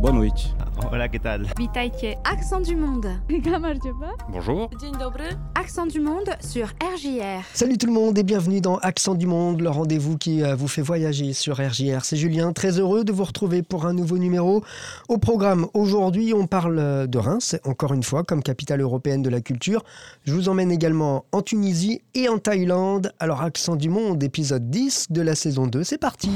Boa noite. Hola, ¿qué tal? Accent du monde. Bonjour. Accent du monde sur RJR. Salut tout le monde et bienvenue dans Accent du Monde, le rendez-vous qui euh, vous fait voyager sur RJR. C'est Julien, très heureux de vous retrouver pour un nouveau numéro. Au programme, aujourd'hui, on parle euh, de Reims, encore une fois, comme capitale européenne de la culture. Je vous emmène également en Tunisie et en Thaïlande. Alors, Accent du Monde, épisode 10 de la saison 2, c'est parti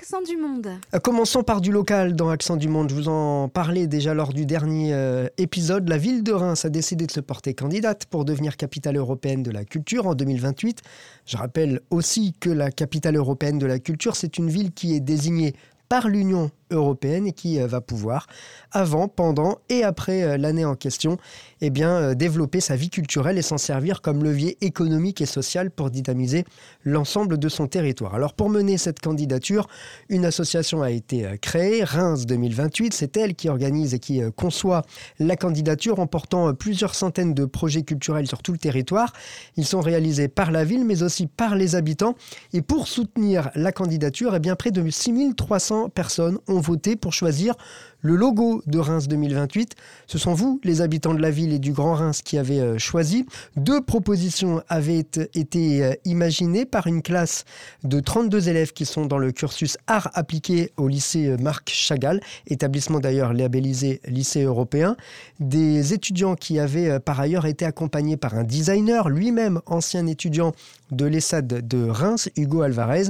Accent du monde. Euh, Commençons par du local dans Accent du Monde. Je vous en parlais déjà lors du dernier euh, épisode. La ville de Reims a décidé de se porter candidate pour devenir capitale européenne de la culture en 2028. Je rappelle aussi que la capitale européenne de la culture, c'est une ville qui est désignée par l'Union européenne et qui euh, va pouvoir, avant, pendant et après euh, l'année en question, eh bien, euh, développer sa vie culturelle et s'en servir comme levier économique et social pour dynamiser l'ensemble de son territoire. Alors pour mener cette candidature, une association a été créée, Reims 2028, c'est elle qui organise et qui conçoit la candidature en portant plusieurs centaines de projets culturels sur tout le territoire. Ils sont réalisés par la ville mais aussi par les habitants et pour soutenir la candidature, eh bien, près de 6300 personnes ont voté pour choisir le logo de Reims 2028. Ce sont vous, les habitants de la ville et du Grand Reims, qui avez euh, choisi. Deux propositions avaient été- euh, imaginées par une classe de 32 élèves qui sont dans le cursus art appliqué au lycée euh, Marc Chagall, établissement d'ailleurs labellisé lycée européen. Des étudiants qui avaient par ailleurs été accompagnés par un designer, lui-même ancien étudiant de l'ESSAD de Reims, Hugo Alvarez.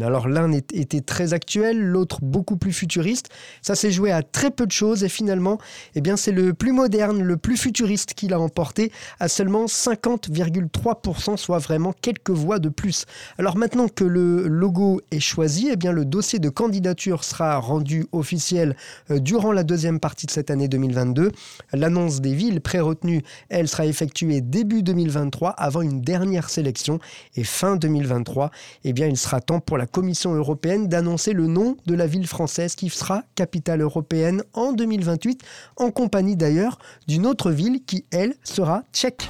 Alors l'un était très actuel, l'autre beaucoup plus futuriste. Ça s'est joué à très peu de choses et finalement, eh bien, c'est le plus moderne, le plus futuriste qui l'a emporté à seulement 50,3%, soit vraiment quelques voix de plus. Alors maintenant que le logo est choisi, eh bien, le dossier de candidature sera rendu officiel euh, durant la deuxième partie de cette année 2022. L'annonce des villes pré-retenues, elle sera effectuée début 2023 avant une dernière sélection et fin 2023, eh bien, il sera temps pour la Commission européenne d'annoncer le nom de la ville française qui sera capitale européenne en 2028, en compagnie d'ailleurs d'une autre ville qui, elle, sera tchèque.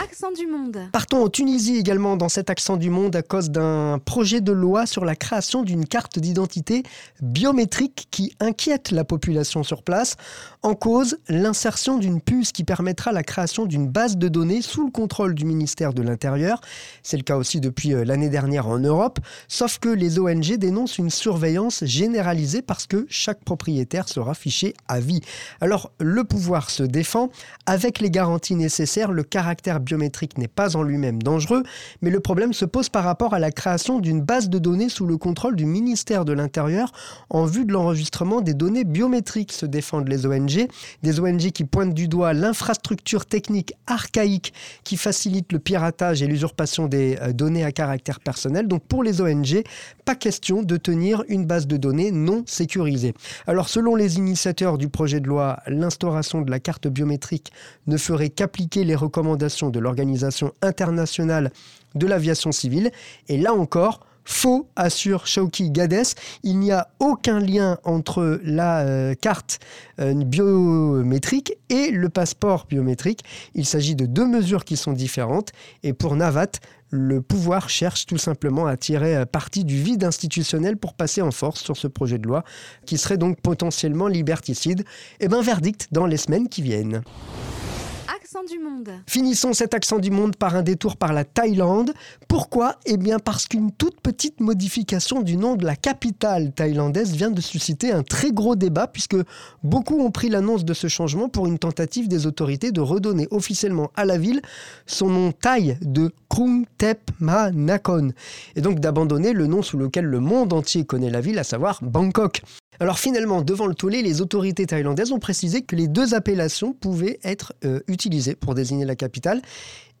Accent du monde. Partons en Tunisie également dans cet accent du monde à cause d'un projet de loi sur la création d'une carte d'identité biométrique qui inquiète la population sur place. En cause, l'insertion d'une puce qui permettra la création d'une base de données sous le contrôle du ministère de l'Intérieur. C'est le cas aussi depuis euh, l'année dernière en Europe, sauf que les ONG dénoncent une surveillance généralisée parce que chaque propriétaire sera fiché à vie. Alors le pouvoir se défend avec les garanties nécessaires, le caractère biométrique n'est pas en lui-même dangereux, mais le problème se pose par rapport à la création d'une base de données sous le contrôle du ministère de l'Intérieur en vue de l'enregistrement des données biométriques, se défendent les ONG. Des ONG qui pointent du doigt l'infrastructure technique archaïque qui facilite le piratage et l'usurpation des euh, données à caractère personnel. Donc pour les ONG, pas question de tenir une base de données non sécurisée. Alors selon les initiateurs du projet de loi, l'instauration de la carte biométrique ne ferait qu'appliquer les recommandations de l'Organisation internationale de l'aviation civile. Et là encore, Faux, assure Shauki Gades. Il n'y a aucun lien entre la euh, carte euh, biométrique et le passeport biométrique. Il s'agit de deux mesures qui sont différentes. Et pour Navat, le pouvoir cherche tout simplement à tirer euh, parti du vide institutionnel pour passer en force sur ce projet de loi qui serait donc potentiellement liberticide. Et bien verdict dans les semaines qui viennent. Finissons cet accent du monde par un détour par la Thaïlande. Pourquoi? Eh bien parce qu'une toute petite modification du nom de la capitale thaïlandaise vient de susciter un très gros débat puisque beaucoup ont pris l'annonce de ce changement pour une tentative des autorités de redonner officiellement à la ville son nom thaï de Krung Thep Ma Nakhon et donc d'abandonner le nom sous lequel le monde entier connaît la ville, à savoir Bangkok. Alors finalement, devant le tollé, les autorités thaïlandaises ont précisé que les deux appellations pouvaient être euh, utilisées pour désigner la capitale.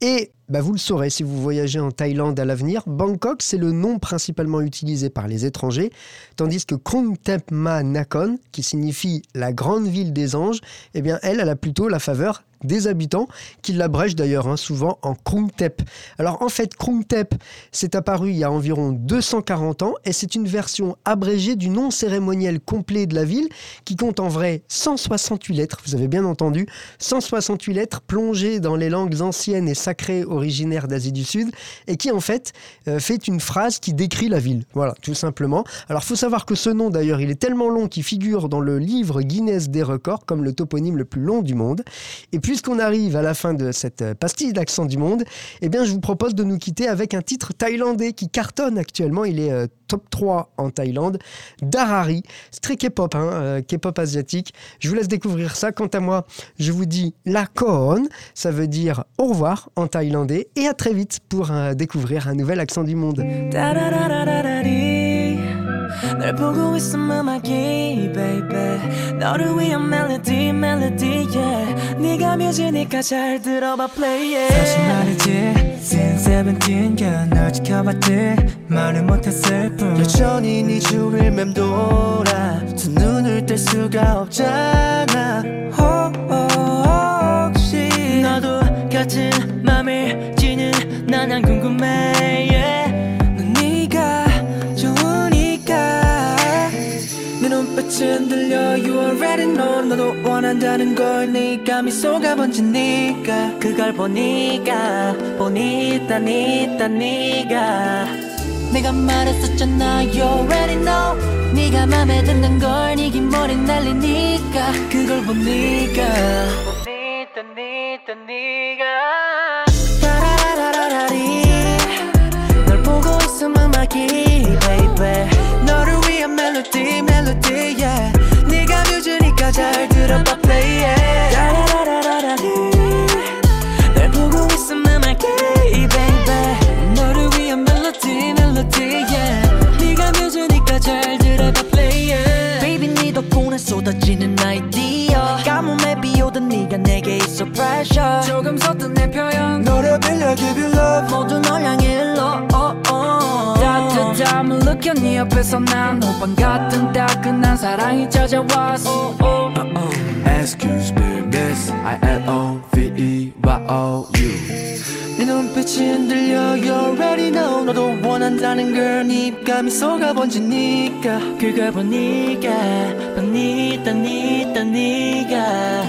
Et bah, vous le saurez si vous voyagez en Thaïlande à l'avenir, Bangkok, c'est le nom principalement utilisé par les étrangers, tandis que Krung Thep Ma Nakhon, qui signifie la grande ville des anges, eh bien elle, a plutôt la faveur des habitants, qui l'abrègent d'ailleurs hein, souvent en Krung Thep. Alors en fait, Krung Thep, c'est apparu il y a environ 240 ans et c'est une version abrégée du nom cérémoniel complet de la ville qui compte en vrai 168 lettres, vous avez bien entendu, 168 lettres plongées dans les langues anciennes et sacré originaire d'Asie du Sud et qui en fait euh, fait une phrase qui décrit la ville. Voilà, tout simplement. Alors faut savoir que ce nom d'ailleurs, il est tellement long qu'il figure dans le livre Guinness des records comme le toponyme le plus long du monde. Et puisqu'on arrive à la fin de cette euh, pastille d'accent du monde, eh bien je vous propose de nous quitter avec un titre thaïlandais qui cartonne actuellement. Il est euh, top 3 en Thaïlande. Darari, c'est très K-pop, hein, K-pop asiatique. Je vous laisse découvrir ça. Quant à moi, je vous dis la koon, ça veut dire au revoir en thaïlandais et à très vite pour découvrir un nouvel accent du monde. 널 보고 있으면 음악이 baby. 너를 위한 멜로디 멜로디 yeah. 네가 뮤지니까 잘 들어봐 play it. 사실 말이지 Since seventeen 널 지켜봤지. 말을 못했을 뿐. 여전히 네 주위를 맴돌아. 두 눈을 뗄 수가 없잖아. 혹 눈빛은 들려. You already know 너도 원한다는 걸 네가 미소가 번지 니까. 그걸 보니까 보니까 니까 니가 내가 말했었잖아. You already know. 네가 맘에 드는 걸네 긴머리 날리니까. 그걸 보니까. 보니까 니까 니가 널 보고 있음 음악이 baby. 너를 위한 멜로디 멜로디 들어봐 play it. 널 보고 baby. 너를 위한 멜로디 멜로디 yeah. 네가 뮤즈니까 잘 들어봐 play it. Baby 네 덕분에 쏟아지는 아이디어. 가뭄에 비오던 네가 내게 있어 pressure. 조금 섰던 내 표현. 너를 빌려 give you love. 모두 널 향해 일러. 따뜻함을 느껴 네 옆에서 난 호빵 같은 따끈한 사랑이 찾아왔어. Oh, oh. Uh. Excuse me miss. I-L-O-V-E-Y-O-U 네 눈빛이 흔들려 You already know. 너도 원한다는 걸네 입감이 속아 번지니까. 그걸 보니까 보니까 니까 니가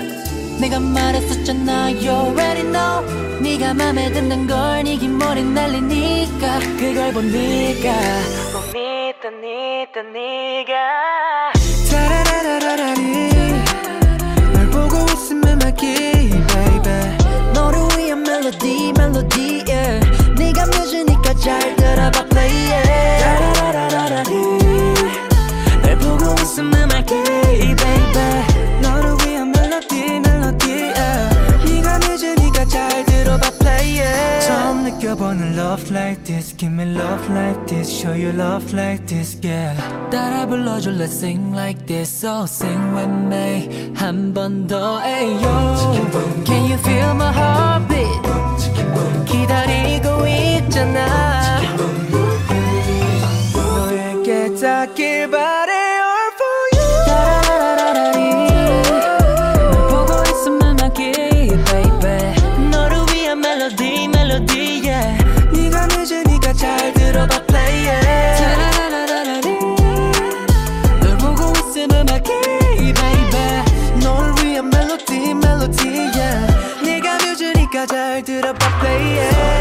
내가 말했었잖아 You already know 네가 맘에 드는 걸네 긴 머리 날리니까 그걸 보니까? 보니까 니까 니가. 타라라라라리. 널 보고 있으면 막이 baby. 너를 위한 멜로디 멜로디 yeah like this show you love like this yeah 따라 불러줘 let's sing like this so sing with me 한 번 더 ayo can you feel my heartbeat 기다리고 있잖아 너에게 닿길 바래 가슴 음악이 baby. 너를 위한 멜로디 멜로디야. 네가 뮤즈니까 잘 들어봐 play yeah